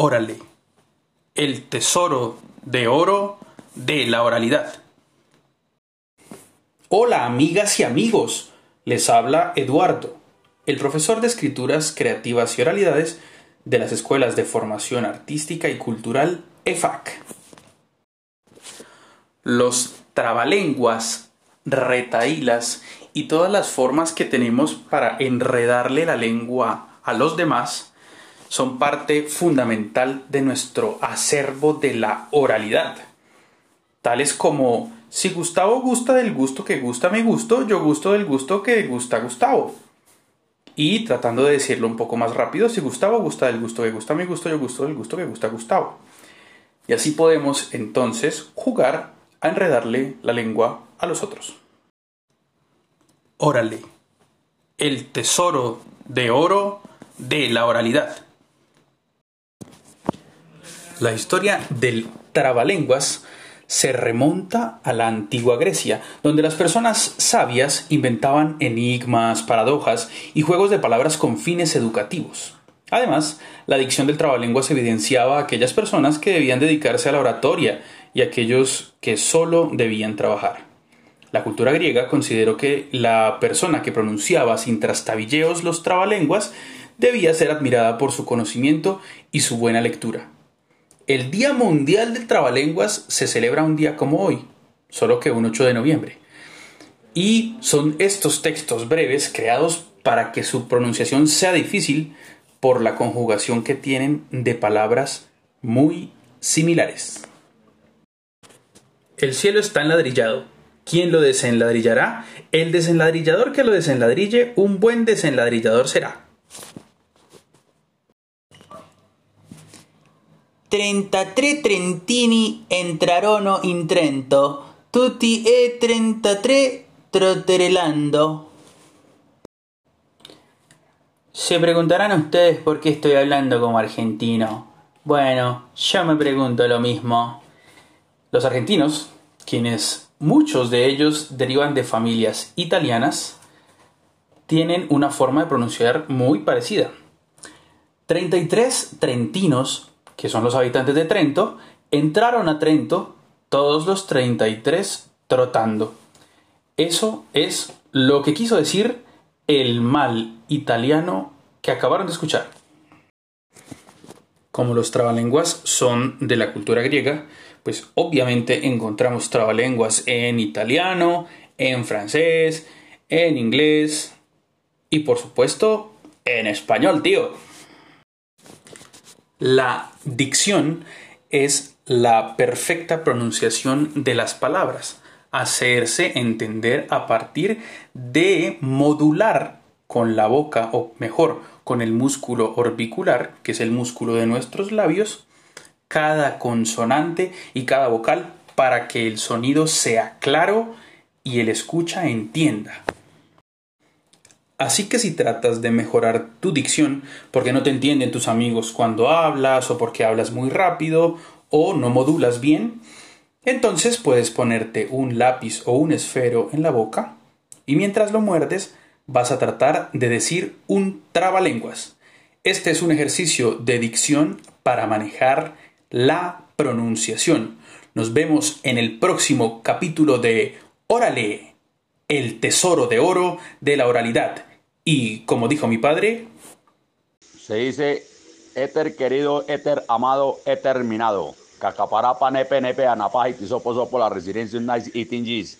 Órale, el tesoro de oro de la oralidad. Hola amigas y amigos, les habla Eduardo, el profesor de escrituras creativas y oralidades de las escuelas de formación artística y cultural EFAC. Los trabalenguas, retaílas y todas las formas que tenemos para enredarle la lengua a los demás son parte fundamental de nuestro acervo de la oralidad, tales como si Gustavo gusta del gusto que gusta mi gusto, yo gusto del gusto que gusta Gustavo. Y tratando de decirlo un poco más rápido, si Gustavo gusta del gusto que gusta mi gusto, yo gusto del gusto que gusta Gustavo. Y así podemos entonces jugar a enredarle la lengua a los otros. Órale, el tesoro de oro de la oralidad. La historia del trabalenguas se remonta a la antigua Grecia, donde las personas sabias inventaban enigmas, paradojas y juegos de palabras con fines educativos. Además, la dicción del trabalenguas evidenciaba a aquellas personas que debían dedicarse a la oratoria y a aquellos que solo debían trabajar. La cultura griega consideró que la persona que pronunciaba sin trastabilleos los trabalenguas debía ser admirada por su conocimiento y su buena lectura. El Día Mundial del Trabalenguas se celebra un día como hoy, solo que un 8 de noviembre. Y son estos textos breves creados para que su pronunciación sea difícil por la conjugación que tienen de palabras muy similares. El cielo está enladrillado. ¿Quién lo desenladrillará? El desenladrillador que lo desenladrille, un buen desenladrillador será. 33 trentini entrarono in Trento, tutti e 33 trotterelando. Se preguntarán ustedes por qué estoy hablando como argentino. Bueno, yo me pregunto lo mismo. Los argentinos, quienes muchos de ellos derivan de familias italianas, tienen una forma de pronunciar muy parecida. 33 trentinos que son los habitantes de Trento, entraron a Trento todos los 33 trotando. Eso es lo que quiso decir el mal italiano que acabaron de escuchar. Como los trabalenguas son de la cultura griega, pues obviamente encontramos trabalenguas en italiano, en francés, en inglés y por supuesto en español, tío. La dicción es la perfecta pronunciación de las palabras, hacerse entender a partir de modular con la boca o mejor con el músculo orbicular, que es el músculo de nuestros labios, cada consonante y cada vocal para que el sonido sea claro y el escucha entienda. Así que si tratas de mejorar tu dicción porque no te entienden tus amigos cuando hablas o porque hablas muy rápido o no modulas bien, entonces puedes ponerte un lápiz o un esfero en la boca y mientras lo muerdes vas a tratar de decir un trabalenguas. Este es un ejercicio de dicción para manejar la pronunciación. Nos vemos en el próximo capítulo de Órale, el tesoro de oro de la oralidad. Y como dijo mi padre, se dice éter querido, éter amado, éter terminado. Cacaparapa nepe nepe tisopo sopo la residencia nice itingis.